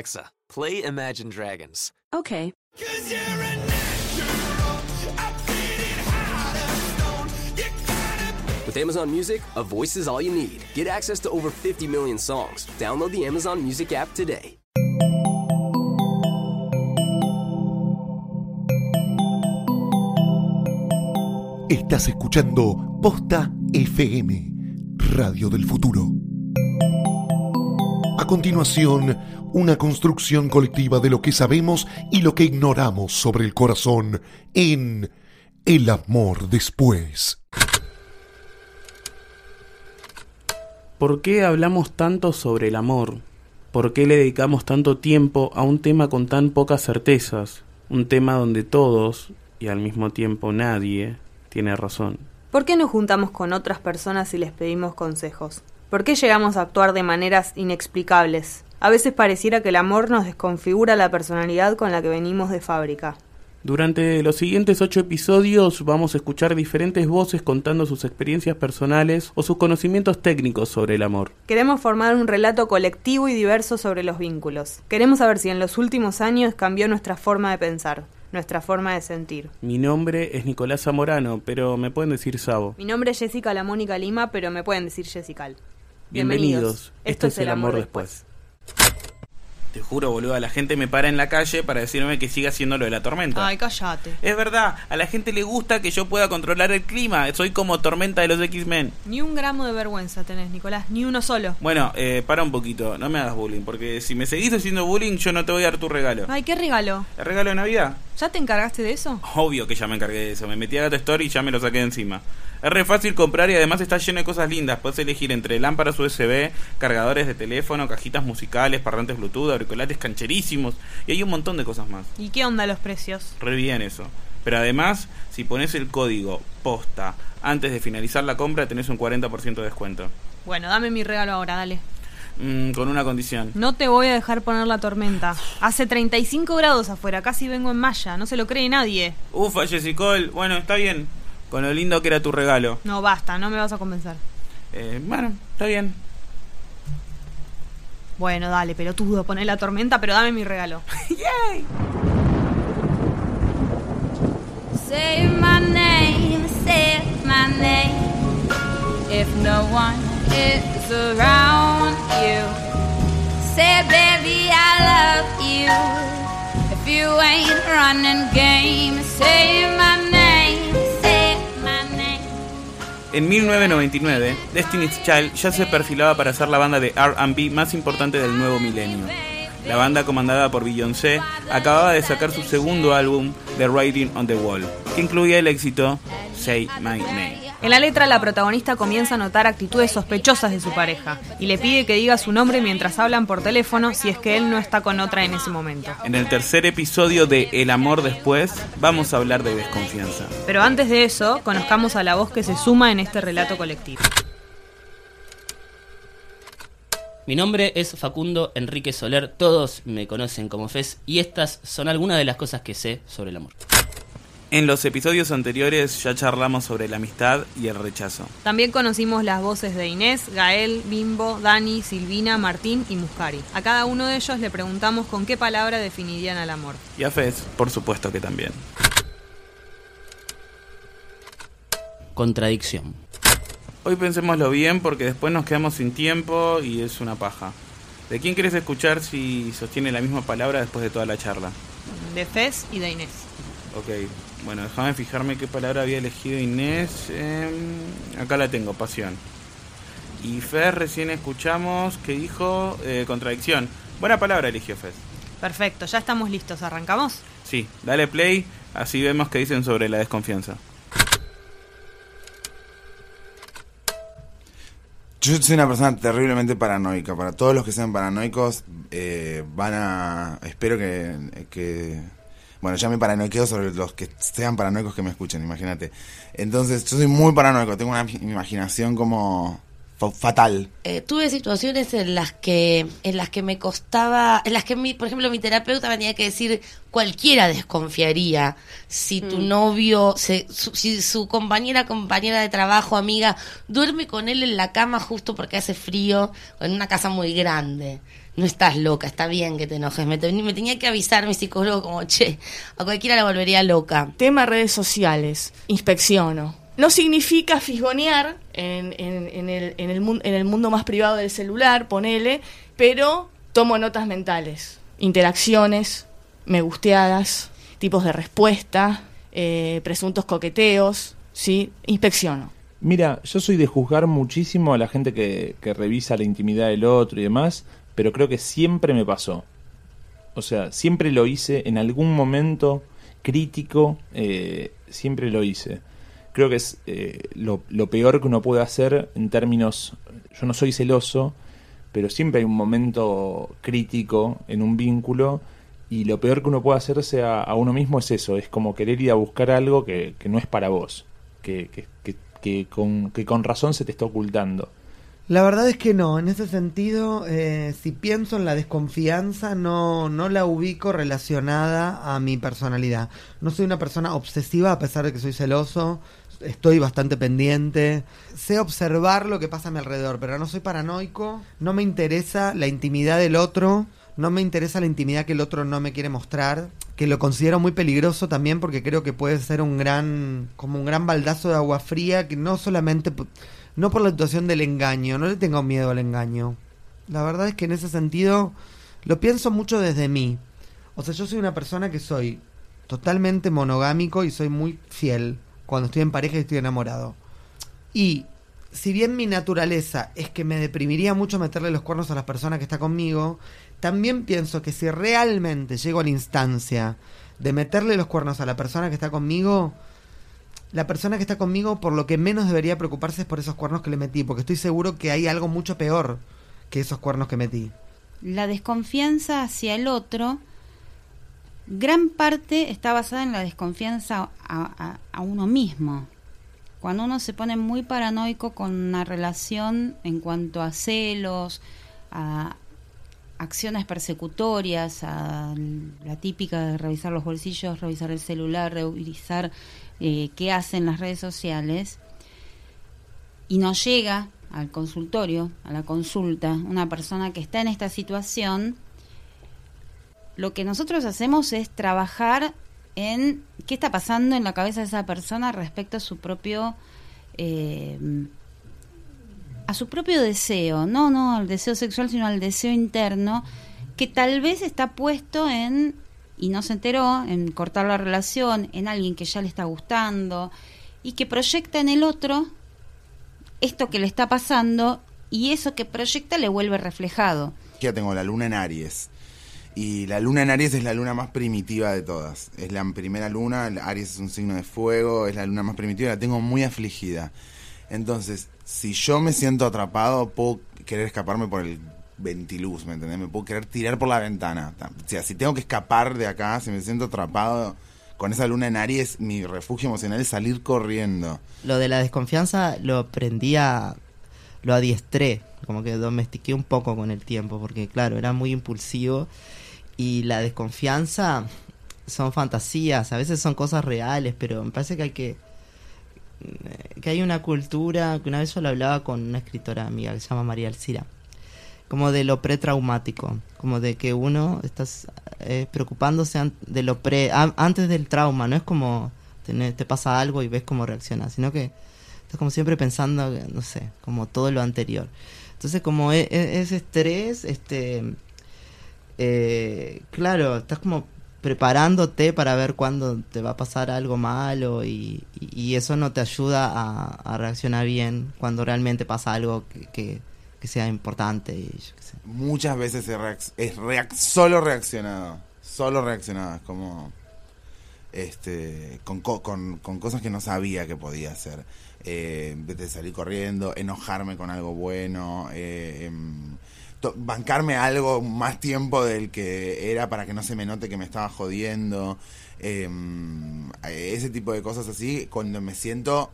Alexa, play Imagine Dragons. Okay. With Amazon Music, a voice is all you need. Get access to over 50 million songs. Download the Amazon Music app today. Estás escuchando Posta FM, Radio del Futuro. A continuación, una construcción colectiva de lo que sabemos y lo que ignoramos sobre el corazón en El amor después. ¿Por qué hablamos tanto sobre el amor? ¿Por qué le dedicamos tanto tiempo a un tema con tan pocas certezas? Un tema donde todos, y al mismo tiempo nadie, tiene razón. ¿Por qué nos juntamos con otras personas y les pedimos consejos? ¿Por qué llegamos a actuar de maneras inexplicables? A veces pareciera que el amor nos desconfigura la personalidad con la que venimos de fábrica. Durante los siguientes ocho episodios vamos a escuchar diferentes voces contando sus experiencias personales o sus conocimientos técnicos sobre el amor. Queremos formar un relato colectivo y diverso sobre los vínculos. Queremos saber si en los últimos años cambió nuestra forma de pensar, nuestra forma de sentir. Mi nombre es Nicolás Zamorano, pero me pueden decir Sabo. Mi nombre es Jessica La Mónica Lima, pero me pueden decir Jessical. Bienvenidos. Esto, es El Amor Después. Te juro, boludo, la gente me para en la calle para decirme que siga haciendo lo de la tormenta. Ay, cállate. Es verdad, a la gente le gusta que yo pueda controlar el clima. Soy como tormenta de los X-Men. Ni un gramo de vergüenza tenés, Nicolás, ni uno solo. Bueno, eh, para un poquito, no me hagas bullying, porque si me seguís haciendo bullying, yo no te voy a dar tu regalo. Ay, ¿qué regalo? ¿El regalo de Navidad? ¿Ya te encargaste de eso? Obvio que ya me encargué de eso. Me metí a Gato Store y ya me lo saqué de encima. Es re fácil comprar y además está lleno de cosas lindas. Puedes elegir entre lámparas USB, cargadores de teléfono, cajitas musicales, parlantes Bluetooth, auriculares cancherísimos y hay un montón de cosas más. ¿Y qué onda los precios? Re bien eso. Pero además, si pones el código POSTA antes de finalizar la compra, tenés un 40% de descuento. Bueno, dame mi regalo ahora, dale. Mm, con una condición. No te voy a dejar poner la tormenta. Hace 35 grados afuera, casi vengo en malla, no se lo cree nadie. Ufa, Jessicol. Bueno, está bien. Con lo lindo que era tu regalo. No, basta, no me vas a convencer. Eh, bueno, está bien. Bueno, dale, pelotudo, poné la tormenta, pero dame mi regalo. ¡Yay! Say my name, say my name. If no one is around you, say, baby, I love you. If you ain't running game, say my name, say my name. En 1999, Destiny's Child ya se perfilaba para ser la banda de RB más importante del nuevo milenio. La banda comandada por Beyoncé acababa de sacar su segundo álbum, The Writing on the Wall, que incluía el éxito Say My Name. En la letra, la protagonista comienza a notar actitudes sospechosas de su pareja y le pide que diga su nombre mientras hablan por teléfono si es que él no está con otra en ese momento. En el tercer episodio de El amor después, vamos a hablar de desconfianza. Pero antes de eso, conozcamos a la voz que se suma en este relato colectivo. Mi nombre es Facundo Enrique Soler, todos me conocen como Fez y estas son algunas de las cosas que sé sobre el amor. En los episodios anteriores ya charlamos sobre la amistad y el rechazo. También conocimos las voces de Inés, Gael, Bimbo, Dani, Silvina, Martín y Muscari. A cada uno de ellos le preguntamos con qué palabra definirían al amor. Y a Fez, por supuesto que también. Contradicción. Hoy pensémoslo bien porque después nos quedamos sin tiempo y es una paja. ¿De quién querés escuchar si sostiene la misma palabra después de toda la charla? De Fez y de Inés. Ok, bueno, déjame fijarme qué palabra había elegido Inés. Em, acá la tengo, pasión. Y Fez recién escuchamos que dijo eh, contradicción. Buena palabra eligió Fez. Perfecto, ya estamos listos. ¿Arrancamos? Sí, dale play, así vemos qué dicen sobre la desconfianza. Yo soy una persona terriblemente paranoica. Para todos los que sean paranoicos, eh, van a. Espero que, que. Bueno, ya me paranoiqueo sobre los que sean paranoicos que me escuchen, imagínate. Entonces, yo soy muy paranoico. Tengo una imaginación como fa- fatal. Eh, tuve situaciones en las que en las que me costaba en las que mi, por ejemplo mi terapeuta me tenía que decir cualquiera desconfiaría si tu novio se- su, si su compañera compañera de trabajo amiga duerme con él en la cama justo porque hace frío o en una casa muy grande no estás loca está bien que te enojes me, ten- me tenía que avisar mi psicólogo como che a cualquiera la volvería loca Tema redes sociales. Inspecciono. No significa fisgonear en, en- en el, en, el en el mundo más privado del celular, ponele, pero tomo notas mentales. Interacciones, me gusteadas, tipos de respuesta, eh, presuntos coqueteos, ¿sí? Inspecciono. Mira, yo soy de juzgar muchísimo a la gente que, que revisa la intimidad del otro y demás, pero creo que siempre me pasó. O sea, siempre lo hice en algún momento crítico, eh, siempre lo hice. Creo que es eh, lo, peor que uno puede hacer en términos... Yo no soy celoso, pero siempre hay un momento crítico en un vínculo y lo peor que uno puede hacerse a, a uno mismo es eso, es como querer ir a buscar algo que, no es para vos, que, que con, que con razón se te está ocultando. La verdad es que no, en ese sentido, eh, si pienso en la desconfianza, no, no la ubico relacionada a mi personalidad. No soy una persona obsesiva a pesar de que soy celoso, estoy bastante pendiente, sé observar lo que pasa a mi alrededor, pero no soy paranoico, no me interesa la intimidad del otro, no me interesa la intimidad que el otro no me quiere mostrar, que lo considero muy peligroso también porque creo que puede ser un gran, como un gran baldazo de agua fría que no solamente, no por la situación del engaño, no le tengo miedo al engaño. La verdad es que en ese sentido lo pienso mucho desde mí. O sea, yo soy una persona que soy totalmente monogámico y soy muy fiel cuando estoy en pareja y estoy enamorado. Y si bien mi naturaleza es que me deprimiría mucho meterle los cuernos a las personas que está conmigo, también pienso que si realmente llego a la instancia de meterle los cuernos a la persona que está conmigo, la persona que está conmigo por lo que menos debería preocuparse es por esos cuernos que le metí, porque estoy seguro que hay algo mucho peor que esos cuernos que metí. La desconfianza hacia el otro, gran parte está basada en la desconfianza a, uno mismo. Cuando uno se pone muy paranoico con una relación en cuanto a celos, a acciones persecutorias, a la típica de revisar los bolsillos, revisar el celular, revisar eh, qué hacen las redes sociales, y nos llega al consultorio, a la consulta, una persona que está en esta situación, lo que nosotros hacemos es trabajar en qué está pasando en la cabeza de esa persona respecto a su propio eh, a su propio deseo, no no al deseo sexual, sino al deseo interno que tal vez está puesto en y no se enteró en cortar la relación, en alguien que ya le está gustando y que proyecta en el otro esto que le está pasando y eso que proyecta le vuelve reflejado. Ya tengo la luna en Aries. Y la luna en Aries es la luna más primitiva de todas. Es la primera luna, Aries es un signo de fuego, es la luna más primitiva, la tengo muy afligida. Entonces, si yo me siento atrapado, puedo querer escaparme por el ventiluz, ¿me entendés? Me puedo querer tirar por la ventana. O sea, si tengo que escapar de acá, si me siento atrapado con esa luna en Aries, mi refugio emocional es salir corriendo. Lo de la desconfianza lo aprendí a... lo adiestré, como que domestiqué un poco con el tiempo, porque claro, era muy impulsivo y la desconfianza son fantasías, a veces son cosas reales, pero me parece que hay que que hay una cultura, que una vez yo lo hablaba con una escritora amiga que se llama María Alcira, como de lo pretraumático, como de que uno está eh, preocupándose de lo pre a- antes del trauma, no es como tener- te pasa algo y ves cómo reaccionas, sino que estás como siempre pensando, no sé, como todo lo anterior. Entonces como e- e- ese estrés, este, eh, claro, estás como preparándote para ver cuándo te va a pasar algo malo y, y- eso no te ayuda a, a reaccionar bien cuando realmente pasa algo que, que- sea importante. Y yo sé. Muchas veces es, reac- es reac- solo reaccionado. Solo reaccionado. Es como. Este. Con, co- con, con cosas que no sabía que podía hacer. Eh, de salir corriendo, enojarme con algo bueno. eh, em, bancarme algo más tiempo del que era para que no se me note que me estaba jodiendo. em, ese tipo de cosas así. Cuando me siento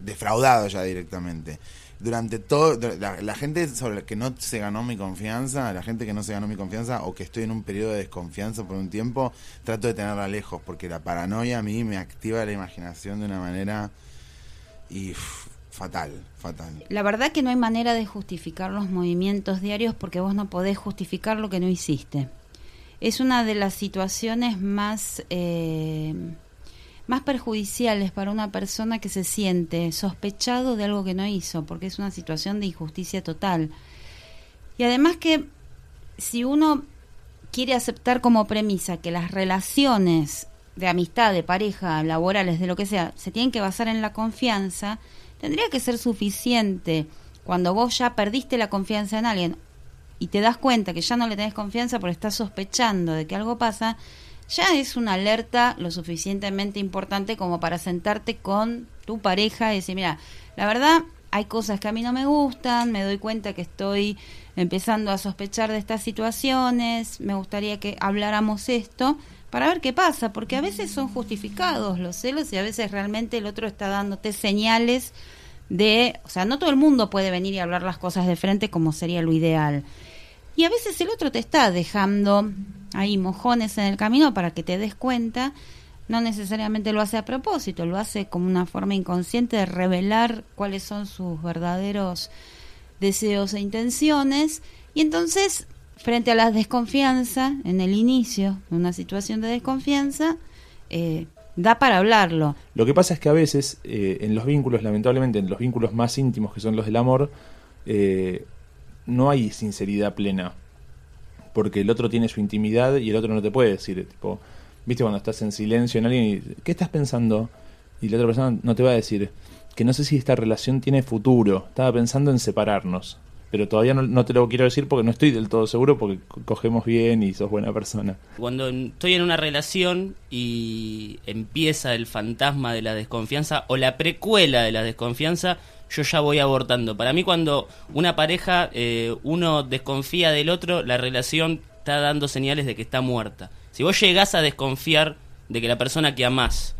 defraudado ya directamente. durante todo, la, la gente sobre la que no se ganó mi confianza, la gente que no se ganó mi confianza o que estoy en un periodo de desconfianza por un tiempo, trato de tenerla lejos porque la paranoia a mí me activa la imaginación de una manera y fatal, fatal. La verdad que no hay manera de justificar los movimientos diarios porque vos no podés justificar lo que no hiciste. Es una de las situaciones más, eh, más perjudiciales para una persona que se siente sospechado de algo que no hizo, porque es una situación de injusticia total. Y además que si uno quiere aceptar como premisa que las relaciones de amistad, de pareja, laborales, de lo que sea, se tienen que basar en la confianza, tendría que ser suficiente cuando vos ya perdiste la confianza en alguien y te das cuenta que ya no le tenés confianza porque estás sospechando de que algo pasa, ya es una alerta lo suficientemente importante como para sentarte con tu pareja y decir, mira, la verdad hay cosas que a mí no me gustan, me doy cuenta que estoy empezando a sospechar de estas situaciones, me gustaría que habláramos esto para ver qué pasa, porque a veces son justificados los celos y a veces realmente el otro está dándote señales de, o sea, no todo el mundo puede venir y hablar las cosas de frente como sería lo ideal. Y a veces el otro te está dejando ahí mojones en el camino para que te des cuenta, no necesariamente lo hace a propósito, lo hace como una forma inconsciente de revelar cuáles son sus verdaderos deseos e intenciones. Y entonces, frente a la desconfianza, en el inicio una situación de desconfianza, eh, da para hablarlo. Lo que pasa es que a veces eh, en los vínculos, lamentablemente, en los vínculos más íntimos que son los del amor, eh, no hay sinceridad plena. Porque el otro tiene su intimidad y el otro no te puede decir, tipo, viste cuando estás en silencio en alguien y, ¿qué estás pensando? Y la otra persona no te va a decir, que no sé si esta relación tiene futuro, estaba pensando en separarnos. Pero todavía no, te lo quiero decir porque no estoy del todo seguro porque co- cogemos bien y sos buena persona. Cuando estoy en una relación y empieza el fantasma de la desconfianza o la precuela de la desconfianza, yo ya voy abortando. Para mí cuando una pareja, eh, uno desconfía del otro, la relación está dando señales de que está muerta. Si vos llegás a desconfiar de que la persona que amás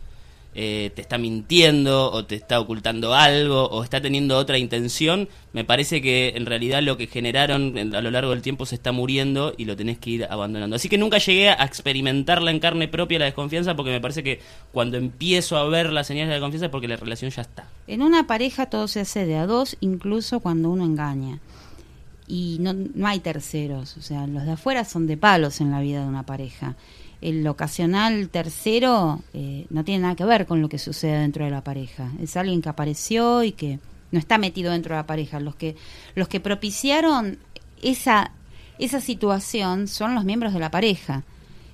eh, te está mintiendo o te está ocultando algo o está teniendo otra intención, me parece que en realidad lo que generaron en- a lo largo del tiempo se está muriendo y lo tenés que ir abandonando. Así que nunca llegué a experimentarla en carne propia la desconfianza porque me parece que cuando empiezo a ver las señales de la confianza es porque la relación ya está. En una pareja todo se hace de a dos, incluso cuando uno engaña. Y no, no hay terceros, o sea, los de afuera son de palos en la vida de una pareja. El ocasional tercero eh, no tiene nada que ver con lo que sucede dentro de la pareja. Es alguien que apareció y que no está metido dentro de la pareja. Los que, los que propiciaron esa, esa situación son los miembros de la pareja,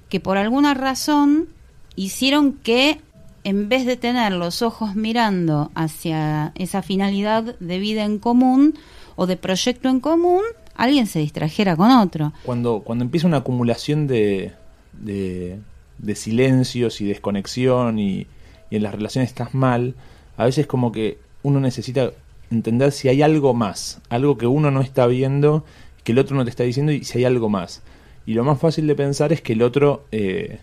que por alguna razón hicieron que en vez de tener los ojos mirando hacia esa finalidad de vida en común o de proyecto en común, alguien se distrajera con otro. Cuando, cuando empieza una acumulación de, de, de silencios y desconexión y, y en las relaciones estás mal, a veces como que uno necesita entender si hay algo más, algo que uno no está viendo, que el otro no te está diciendo y si hay algo más. Y lo más fácil de pensar es que el otro eh,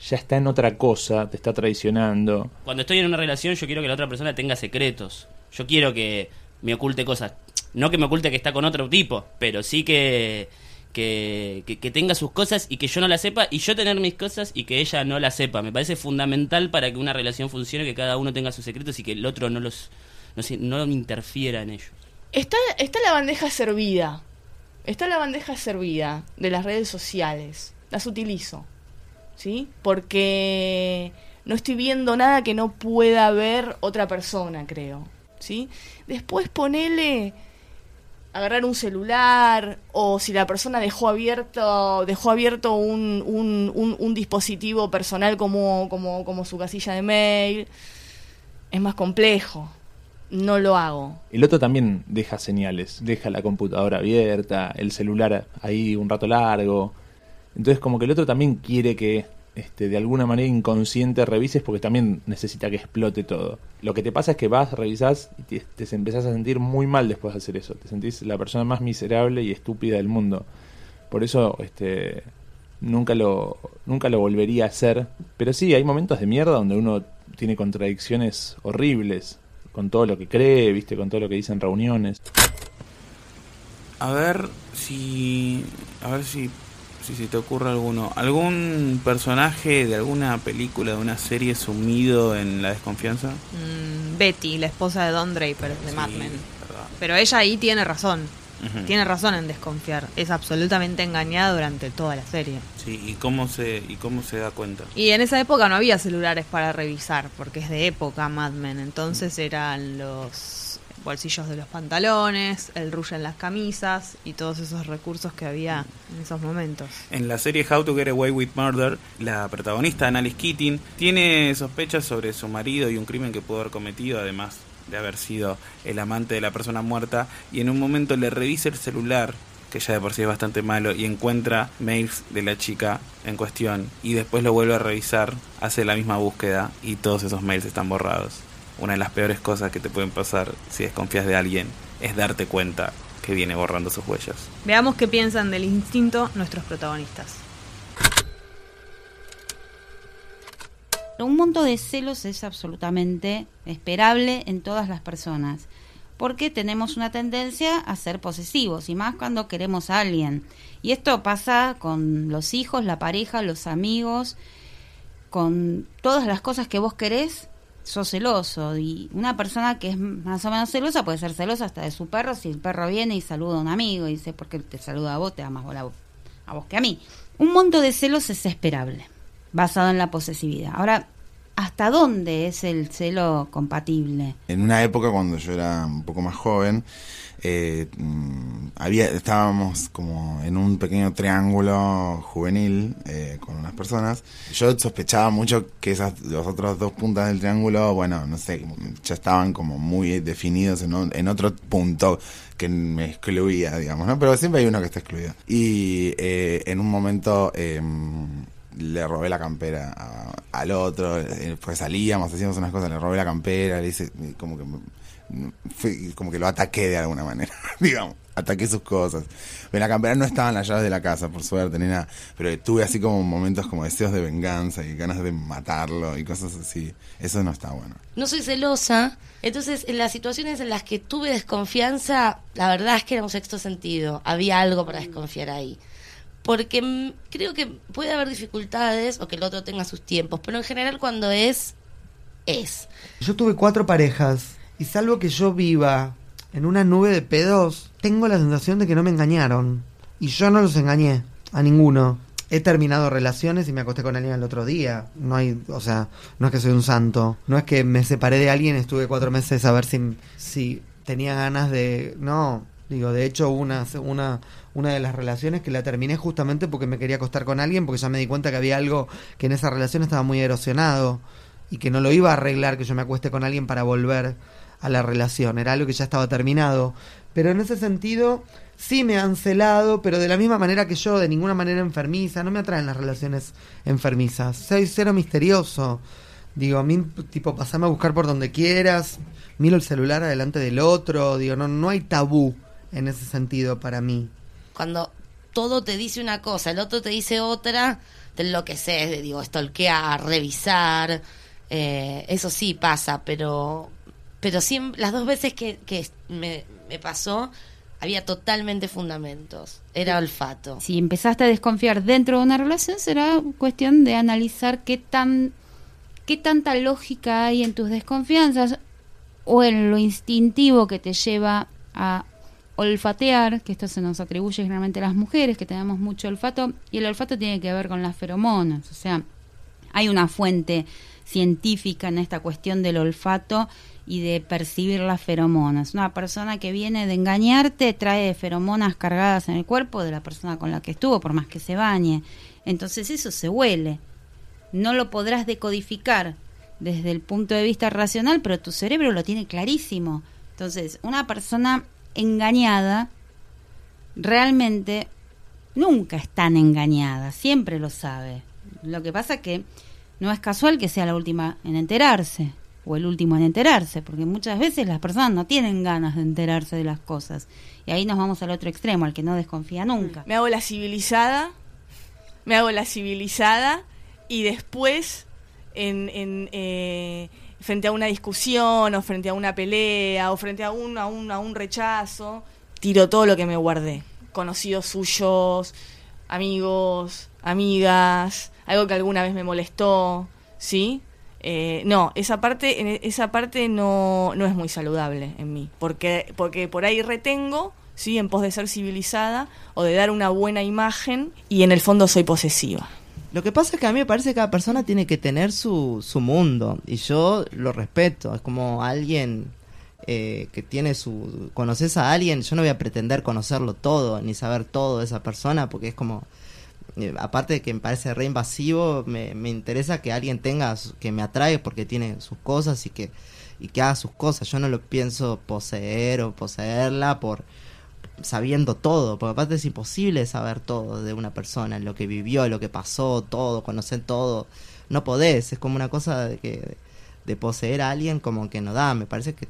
ya está en otra cosa, te está traicionando. Cuando estoy en una relación yo quiero que la otra persona tenga secretos. Yo quiero que me oculte cosas. No que me oculte que está con otro tipo, pero sí que, que, que, tenga sus cosas y que yo no las sepa y yo tener mis cosas y que ella no las sepa. Me parece fundamental para que una relación funcione que cada uno tenga sus secretos y que el otro no los no, se- no interfiera en ellos. Está, está la bandeja servida. Está la bandeja servida de las redes sociales. Las utilizo. ¿Sí? Porque no estoy viendo nada que no pueda ver otra persona, creo. ¿Sí? Después ponele agarrar un celular o si la persona dejó abierto dejó abierto un, un, un- dispositivo personal como, como, como su casilla de mail es más complejo no lo hago El otro también deja señales, deja la computadora abierta, el celular ahí un rato largo. Entonces como que el otro también quiere que este, de alguna manera inconsciente revises porque también necesita que explote todo. Lo que te pasa es que vas, revisás y te, te empezás a sentir muy mal después de hacer eso. Te sentís la persona más miserable y estúpida del mundo. Por eso este, nunca, lo, nunca lo volvería a hacer. Pero sí, hay momentos de mierda donde uno tiene contradicciones horribles. con todo lo que cree, viste, con todo lo que dice en reuniones. A ver si. A ver si. Si se te ocurre alguno. ¿Algún personaje de alguna película, de una serie sumido en la desconfianza? Mm, Betty, la esposa de Don Draper de Mad Men. Pero ella ahí tiene razón. Tiene razón en desconfiar. Es absolutamente engañada durante toda la serie. Sí, ¿y cómo se, y cómo se da cuenta? Y en esa época no había celulares para revisar, porque es de época Mad Men. Entonces eran los bolsillos de los pantalones, el rush en las camisas y todos esos recursos que había en esos momentos. En la serie How to Get Away with Murder, la protagonista Annalise Keating tiene sospechas sobre su marido y un crimen que pudo haber cometido, además de haber sido el amante de la persona muerta, y en un momento le revisa el celular, que ya de por sí es bastante malo, y encuentra mails de la chica en cuestión, y después lo vuelve a revisar, hace la misma búsqueda, y todos esos mails están borrados. Una de las peores cosas que te pueden pasar si desconfías de alguien es darte cuenta que viene borrando sus huellas. Veamos qué piensan del instinto nuestros protagonistas. Un monto de celos es absolutamente esperable en todas las personas, porque tenemos una tendencia a ser posesivos, y más cuando queremos a alguien. Y esto pasa con los hijos, la pareja, los amigos, con todas las cosas que vos querés, sos celoso. Y una persona que es más o menos celosa puede ser celosa hasta de su perro, si el perro viene y saluda a un amigo y dice, porque te saluda a vos, te da más bola a vos- a que a mí. Un monto de celos es esperable, basado en la posesividad. Ahora, ¿hasta dónde es el celo compatible? En una época cuando yo era un poco más joven, eh, mm, había estábamos como en un pequeño triángulo juvenil eh, con unas personas. Yo sospechaba mucho que esas los otros dos puntas del triángulo, bueno, no sé, ya estaban como muy definidos en, un- en otro punto que me excluía, digamos, ¿no? Pero siempre hay uno que está excluido. Y eh, en un momento eh, le robé la campera a- al otro, eh, pues salíamos, hacíamos unas cosas, le robé la campera, le hice como que fue como que lo ataqué de alguna manera, digamos, ataqué sus cosas. En la campera no estaban las llaves de la casa, por suerte, ni nada, pero tuve así como momentos como deseos de venganza y ganas de matarlo y cosas así. Eso no está bueno. No soy celosa, entonces en las situaciones en las que tuve desconfianza, la verdad es que era un sexto sentido, había algo para desconfiar ahí. Porque creo que puede haber dificultades o que el otro tenga sus tiempos, pero en general cuando es, es. Yo tuve cuatro parejas y salvo que yo viva en una nube de pedos, tengo la sensación de que no me engañaron. Y yo no los engañé, a ninguno. He terminado relaciones y me acosté con alguien el otro día. No hay, o sea, no es que soy un santo. No es que me separé de alguien, estuve cuatro meses a ver si, si tenía ganas de... No, digo, de hecho una, una, una de las relaciones que la terminé justamente porque me quería acostar con alguien, porque ya me di cuenta que había algo que en esa relación estaba muy erosionado y que no lo iba a arreglar que yo me acueste con alguien para volver a la relación, era algo que ya estaba terminado. Pero en ese sentido, sí me han celado, pero de la misma manera que yo, de ninguna manera enfermiza, no me atraen las relaciones enfermizas. Soy cero misterioso. Digo, a mí, tipo, pasame a buscar por donde quieras, miro el celular adelante del otro, digo, no, no hay tabú en ese sentido para mí. Cuando todo te dice una cosa, el otro te dice otra, te enloqueces, de, digo, stalkear, revisar, eh, eso sí pasa, pero pero siempre, las dos veces que, que me, me pasó había totalmente fundamentos, era olfato. Si empezaste a desconfiar dentro de una relación, será cuestión de analizar qué tan qué tanta lógica hay en tus desconfianzas o en lo instintivo que te lleva a olfatear, que esto se nos atribuye generalmente a las mujeres, que tenemos mucho olfato, y el olfato tiene que ver con las feromonas, o sea, hay una fuente científica en esta cuestión del olfato y de percibir las feromonas. Una persona que viene de engañarte trae feromonas cargadas en el cuerpo de la persona con la que estuvo, por más que se bañe. Entonces eso se huele. No lo podrás decodificar desde el punto de vista racional, pero tu cerebro lo tiene clarísimo. Entonces, una persona engañada realmente nunca es tan engañada, siempre lo sabe. Lo que pasa que no es casual que sea la última en enterarse o el último en enterarse, porque muchas veces las personas no tienen ganas de enterarse de las cosas. Y ahí nos vamos al otro extremo, al que no desconfía nunca. Me hago la civilizada, me hago la civilizada y después en, eh, frente a una discusión o frente a una pelea o frente a un, a un, a un rechazo, tiro todo lo que me guardé. Conocidos suyos, amigos, amigas, algo que alguna vez me molestó, ¿sí? Eh, no, esa parte, en- esa parte no, no es muy saludable en mí, porque, porque por ahí retengo, ¿sí? En pos de ser civilizada o de dar una buena imagen y en el fondo soy posesiva. Lo que pasa es que a mí me parece que cada persona tiene que tener su, su mundo y yo lo respeto. Es como alguien eh, que tiene su... Conoces a alguien, yo no voy a pretender conocerlo todo ni saber todo de esa persona porque es como... eh, aparte de que me parece re invasivo, me, me interesa que alguien tenga, que me atrae porque tiene sus cosas y que, y que haga sus cosas. Yo no lo pienso poseer o poseerla por sabiendo todo, porque aparte es imposible saber todo de una persona, lo que vivió, lo que pasó, todo, conocer todo. No podés, es como una cosa de que de poseer a alguien como que no da, me parece que,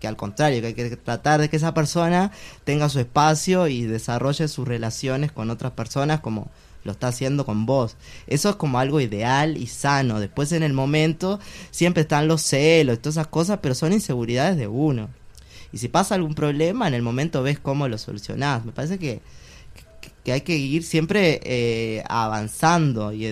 que al contrario, que hay que tratar de que esa persona tenga su espacio y desarrolle sus relaciones con otras personas como lo está haciendo con vos. Eso es como algo ideal y sano. Después en el momento siempre están los celos y todas esas cosas, pero son inseguridades de uno. Y si pasa algún problema, en el momento ves cómo lo solucionás. Me parece que, que, hay que ir siempre eh, avanzando y,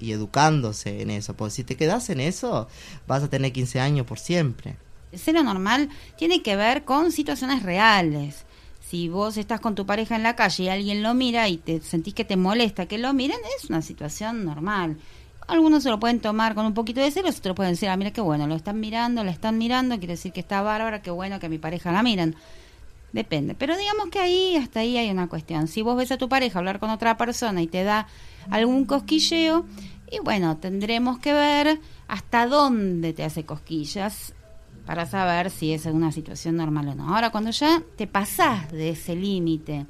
educándose en eso. Porque si te quedas en eso, vas a tener 15 años por siempre. El celo normal tiene que ver con situaciones reales. Si vos estás con tu pareja en la calle y alguien lo mira y te sentís que te molesta que lo miren, es una situación normal. Algunos se lo pueden tomar con un poquito de celos, otros pueden decir, ah, mira qué bueno, lo están mirando, la están mirando, quiere decir que está bárbara, qué bueno que mi pareja la miran. Depende. Pero digamos que ahí, hasta ahí hay una cuestión. Si vos ves a tu pareja hablar con otra persona y te da algún cosquilleo, y bueno, tendremos que ver hasta dónde te hace cosquillas para saber si es una situación normal o no. Ahora, cuando ya te pasás de ese límite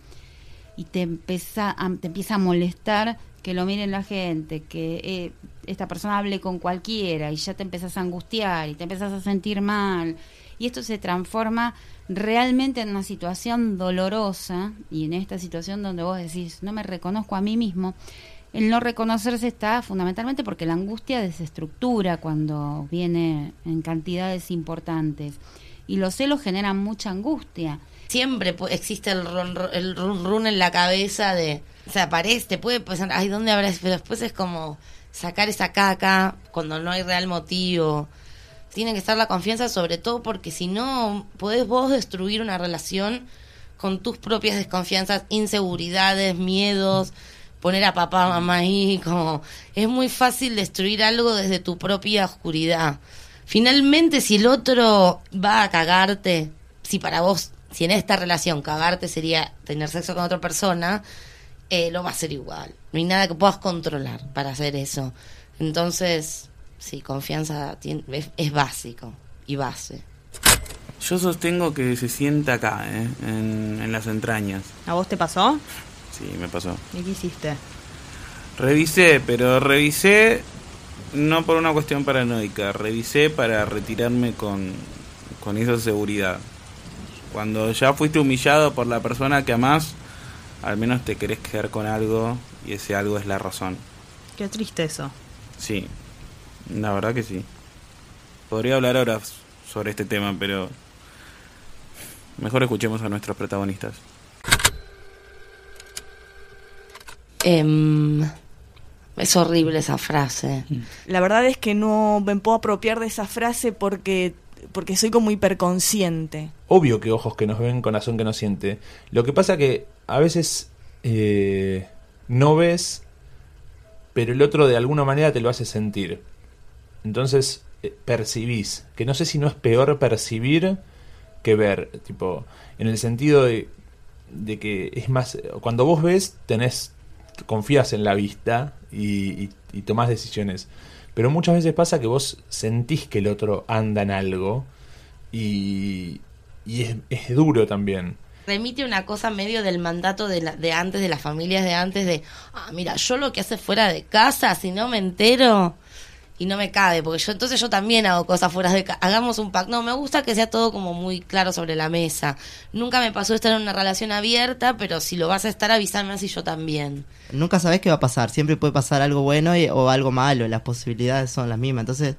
y te empieza, a, te empieza a molestar que lo miren la gente, que eh, esta persona hable con cualquiera y ya te empezás a angustiar y te empezás a sentir mal y esto se transforma realmente en una situación dolorosa y en esta situación donde vos decís, no me reconozco a mí mismo, el no reconocerse está fundamentalmente porque la angustia desestructura cuando viene en cantidades importantes y los celos generan mucha angustia. Siempre existe el run, el run run en la cabeza de, o sea, te puede pensar, ay, ¿dónde habrá? Pero después es como sacar esa caca cuando no hay real motivo. Tiene que estar la confianza sobre todo porque si no, podés vos destruir una relación con tus propias desconfianzas, inseguridades, miedos, poner a papá, mamá ahí, como es muy fácil destruir algo desde tu propia oscuridad. Finalmente, si el otro va a cagarte, si para vos, si en esta relación cagarte sería tener sexo con otra persona, eh, lo va a hacer igual. No hay nada que puedas controlar para hacer eso. Entonces, sí, confianza tiene- es, es básico y base. Yo sostengo que se sienta acá, ¿eh? en, en las entrañas. ¿A vos te pasó? Sí, me pasó. ¿Y qué hiciste? Revisé, pero revisé no por una cuestión paranoica, revisé para retirarme con, con esa seguridad. Cuando ya fuiste humillado por la persona que amás, al menos te querés quedar con algo y ese algo es la razón. Qué triste eso. Sí, la verdad que sí. Podría hablar ahora sobre este tema, pero mejor escuchemos a nuestros protagonistas. Em, es horrible esa frase. La verdad es que no me puedo apropiar de esa frase porque, porque soy como hiperconsciente. Obvio que ojos que nos ven, corazón que nos siente. Lo que pasa que a veces eh, no ves, pero el otro de alguna manera te lo hace sentir. Entonces eh, percibís, que no sé si no es peor percibir que ver, tipo, en el sentido de, que es más, cuando vos ves, tenés, confías en la vista y, y, tomás decisiones. Pero muchas veces pasa que vos sentís que el otro anda en algo y, es duro también. Remite una cosa medio del mandato de, la- de antes, de las familias de antes, de, ah, mira, yo lo que hace fuera de casa, si no me entero y no me cabe, porque yo entonces yo también hago cosas fuera de casa, hagamos un pacto. No, me gusta que sea todo como muy claro sobre la mesa. Nunca me pasó estar en una relación abierta, pero si lo vas a estar, avísame así yo también. Nunca sabes qué va a pasar, siempre puede pasar algo bueno y- o algo malo, las posibilidades son las mismas. Entonces,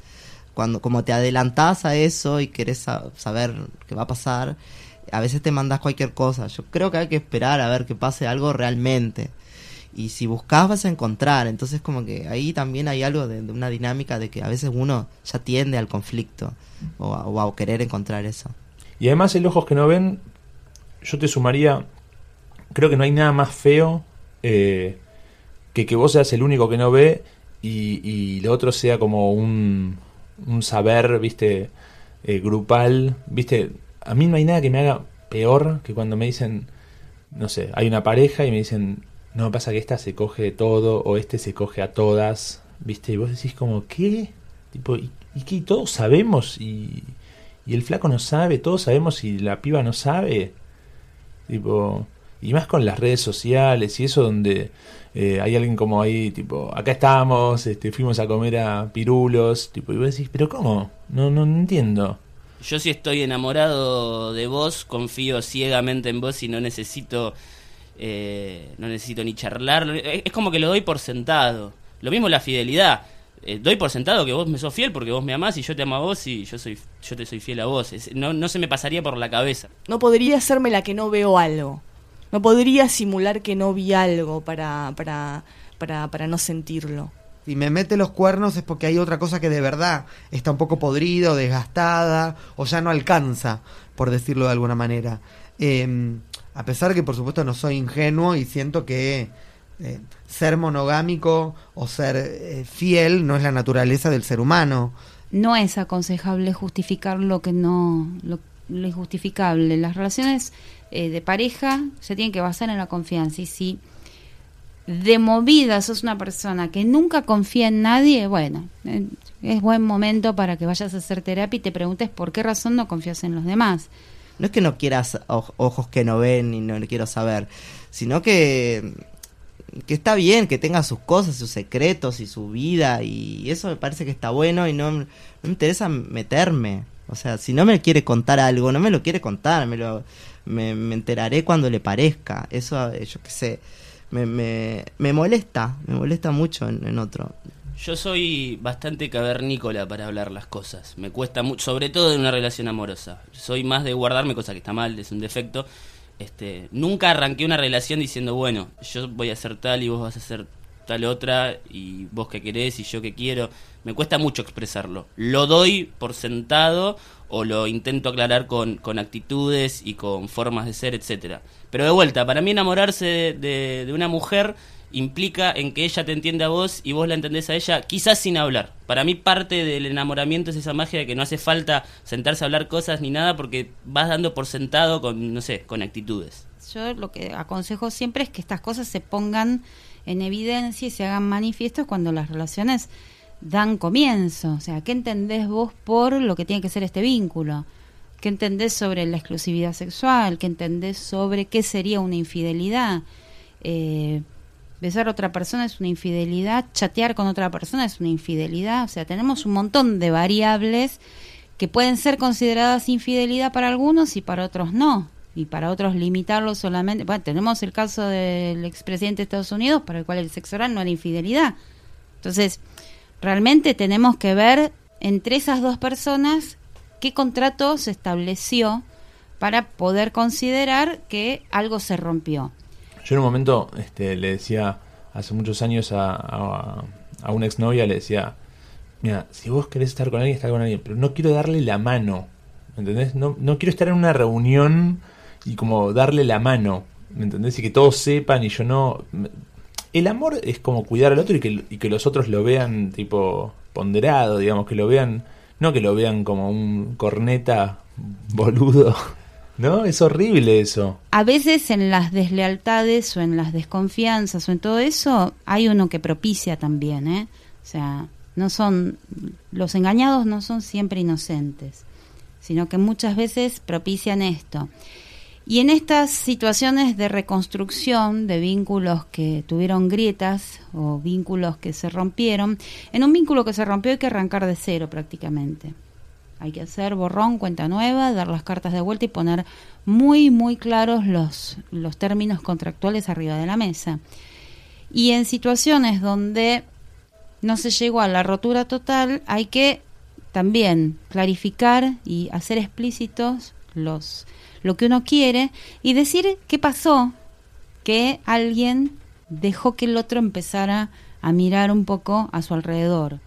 cuando como te adelantás a eso y querés sa- saber qué va a pasar, a veces te mandás cualquier cosa. Yo creo que hay que esperar a ver que pase algo realmente. Y si buscas vas a encontrar. Entonces como que ahí también hay algo de, una dinámica de que a veces uno ya tiende al conflicto o a, a querer encontrar eso. Y además el ojos que no ven, yo te sumaría, creo que no hay nada más feo eh, que que vos seas el único que no ve y, y lo otro sea como un, un saber, viste, eh, grupal, viste, a mí no hay nada que me haga peor que cuando me dicen, no sé, hay una pareja y me dicen, no, pasa que esta se coge todo o este se coge a todas, viste, y vos decís como, ¿qué? Tipo, ¿y, y qué? Todos sabemos y, y el flaco no sabe, todos sabemos y la piba no sabe. Tipo, y más con las redes sociales y eso donde eh, hay alguien como ahí, tipo, acá estamos, este, fuimos a comer a pirulos, tipo, y vos decís, pero ¿cómo? No, no, no entiendo. Yo si estoy enamorado de vos, confío ciegamente en vos y no necesito, eh, no necesito ni charlar. Es como que lo doy por sentado. Lo mismo la fidelidad. Eh, doy por sentado que vos me sos fiel porque vos me amás y yo te amo a vos y yo soy, yo te soy fiel a vos. No, no se me pasaría por la cabeza. No podría hacerme la que no veo algo. No podría simular que no vi algo para, para, para, para no sentirlo. Si me mete los cuernos es porque hay otra cosa que de verdad está un poco podrida o desgastada o ya no alcanza, por decirlo de alguna manera. Eh, a pesar que por supuesto no soy ingenuo y siento que eh, ser monogámico o ser eh, fiel no es la naturaleza del ser humano. no es aconsejable justificar lo que no lo, lo injustificable las relaciones eh, de pareja se tienen que basar en la confianza y si de movida sos una persona que nunca confía en nadie bueno eh, es buen momento para que vayas a hacer terapia y te preguntes por qué razón no confías en los demás No es que no quieras oj- ojos que no ven y no quiero saber, sino que, que está bien que tenga sus cosas, sus secretos y su vida y eso me parece que está bueno y no, no me interesa meterme. O sea, si no me quiere contar algo, no me lo quiere contar, me lo me, me enteraré cuando le parezca. Eso, eh, yo qué sé, me, me, me molesta, me molesta mucho en, otro. Yo soy bastante cavernícola para hablar las cosas. Me cuesta mucho, sobre todo en una relación amorosa. Soy más de guardarme, cosa que está mal, es un defecto. Este, nunca arranqué una relación diciendo, bueno, yo voy a hacer tal y vos vas a hacer tal otra y vos que querés y yo que quiero. Me cuesta mucho expresarlo. Lo doy por sentado o lo intento aclarar con, con actitudes y con formas de ser, etcétera. Pero de vuelta, para mí enamorarse de, una mujer implica en que ella te entienda a vos y vos la entendés a ella, quizás sin hablar. Para mí parte del enamoramiento es esa magia de que no hace falta sentarse a hablar cosas ni nada porque vas dando por sentado con, no sé, con actitudes. yo lo que aconsejo siempre es que estas cosas se pongan en evidencia y se hagan manifiestos cuando las relaciones dan comienzo. O sea, ¿qué entendés vos por lo que tiene que ser este vínculo? ¿Qué entendés sobre la exclusividad sexual? ¿Qué entendés sobre qué sería una infidelidad? Eh, besar a otra persona es una infidelidad, chatear con otra persona es una infidelidad. O sea, tenemos un montón de variables que pueden ser consideradas infidelidad para algunos y para otros no. Y para otros limitarlo solamente. Bueno, tenemos el caso del expresidente de Estados Unidos, para el cual el sexo oral no era infidelidad. Entonces, realmente tenemos que ver entre esas dos personas qué contrato se estableció para poder considerar que algo se rompió. Yo en un momento este, le decía, hace muchos años a, a, a una exnovia, le decía, mira, si vos querés estar con alguien, está con alguien, pero no quiero darle la mano, ¿me entendés? No, no quiero estar en una reunión y como darle la mano, ¿me entendés? Y que todos sepan y yo no... El amor es como cuidar al otro y que, y que los otros lo vean tipo ponderado, digamos, que lo vean, no que lo vean como un corneta boludo. ¿No? Es horrible eso. A veces en las deslealtades o en las desconfianzas o en todo eso hay uno que propicia también, ¿eh? O sea, no son los engañados no son siempre inocentes, sino que muchas veces propician esto. Y en estas situaciones de reconstrucción de vínculos que tuvieron grietas o vínculos que se rompieron, en un vínculo que se rompió hay que arrancar de cero prácticamente. Hay que hacer borrón, cuenta nueva, dar las cartas de vuelta y poner muy, muy claros los, los términos contractuales arriba de la mesa. Y en situaciones donde no se llegó a la rotura total, hay que también clarificar y hacer explícitos los lo que uno quiere y decir qué pasó que alguien dejó que el otro empezara a mirar un poco a su alrededor.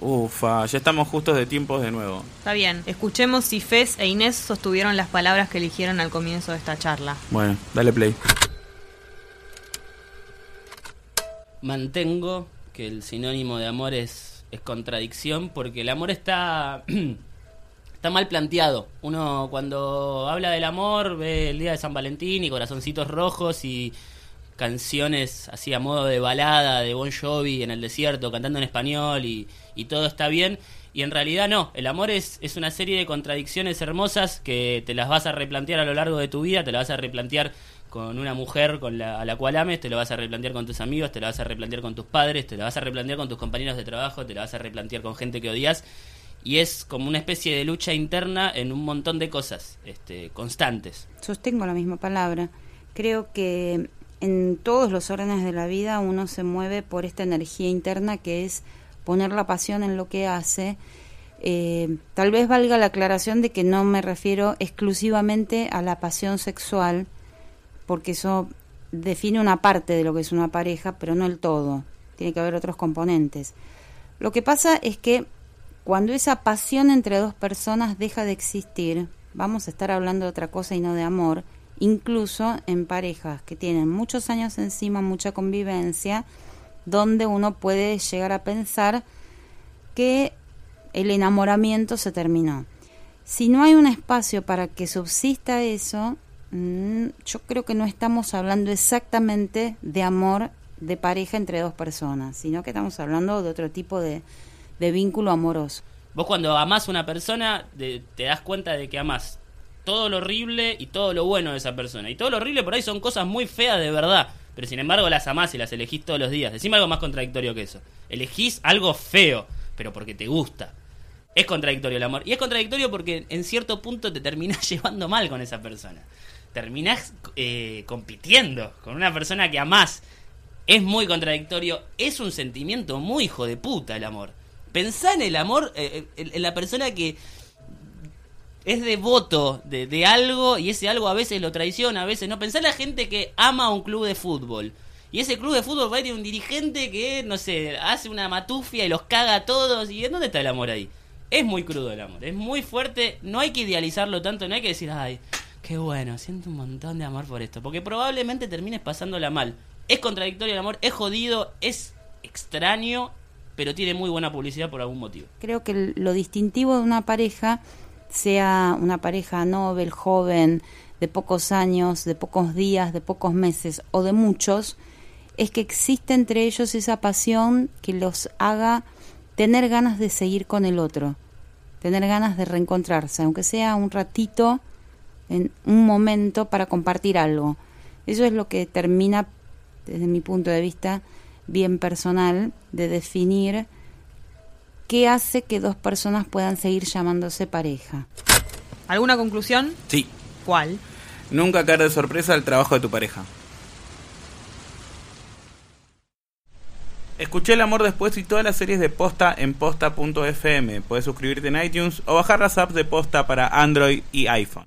Ufa, ya estamos justos de tiempos de nuevo. Está bien, escuchemos si Fez e Inés sostuvieron las palabras que eligieron al comienzo de esta charla. Bueno, dale play. Mantengo que el sinónimo de amor es, es contradicción porque el amor está está mal planteado. Uno cuando habla del amor ve el día de San Valentín y corazoncitos rojos y canciones así a modo de balada de Bon Jovi en el desierto cantando en español y, y todo está bien. Y en realidad no, el amor es, es una serie de contradicciones hermosas que te las vas a replantear a lo largo de tu vida, te las vas a replantear con una mujer con la, a la cual ames, te lo vas a replantear con tus amigos, te lo vas a replantear con tus padres, te lo vas a replantear con tus compañeros de trabajo, te lo vas a replantear con gente que odias y es como una especie de lucha interna en un montón de cosas este, constantes. Sostengo la misma palabra. Creo que en todos los órdenes de la vida uno se mueve por esta energía interna que es poner la pasión en lo que hace. Eh, tal vez valga la aclaración de que no me refiero exclusivamente a la pasión sexual, porque eso define una parte de lo que es una pareja, pero no el todo. Tiene que haber otros componentes. Lo que pasa es que cuando esa pasión entre dos personas deja de existir, vamos a estar hablando de otra cosa y no de amor, incluso en parejas que tienen muchos años encima, mucha convivencia, donde uno puede llegar a pensar que el enamoramiento se terminó. Si no hay un espacio para que subsista eso, mm, yo creo que no estamos hablando exactamente de amor de pareja entre dos personas, sino que estamos hablando de otro tipo de, de vínculo amoroso. Vos cuando amás a una persona te das cuenta de que amás todo lo horrible y todo lo bueno de esa persona. Y todo lo horrible por ahí son cosas muy feas de verdad. Pero sin embargo las amás y las elegís todos los días. Decime algo más contradictorio que eso. Elegís algo feo, pero porque te gusta. Es contradictorio el amor. Y es contradictorio porque en cierto punto te terminás llevando mal con esa persona. Terminás eh, compitiendo con una persona que amás. Es muy contradictorio. Es un sentimiento muy hijo de puta el amor. Pensá en el amor, eh, en, en la persona que es devoto de, de algo y ese algo a veces lo traiciona, a veces no. Pensá en la gente que ama un club de fútbol. Y ese club de fútbol va a tener un dirigente que, no sé, hace una matufia y los caga a todos. ¿Y dónde está el amor ahí? Es muy crudo el amor, es muy fuerte. No hay que idealizarlo tanto, no hay que decir, ay, qué bueno, siento un montón de amor por esto. Porque probablemente termines pasándola mal. Es contradictorio el amor, es jodido, es extraño, pero tiene muy buena publicidad por algún motivo. Creo que lo distintivo de una pareja, sea una pareja novel, joven, de pocos años, de pocos días, de pocos meses o de muchos, es que existe entre ellos esa pasión que los haga tener ganas de seguir con el otro, tener ganas de reencontrarse, aunque sea un ratito, en un momento para compartir algo. Eso es lo que termina, desde mi punto de vista bien personal, de definir qué hace que dos personas puedan seguir llamándose pareja. ¿Alguna conclusión? Sí. ¿Cuál? Nunca caer de sorpresa al trabajo de tu pareja. Escuché El Amor Después y todas las series de Posta en posta.fm. Puedes suscribirte en iTunes o bajar las apps de Posta para Android y iPhone.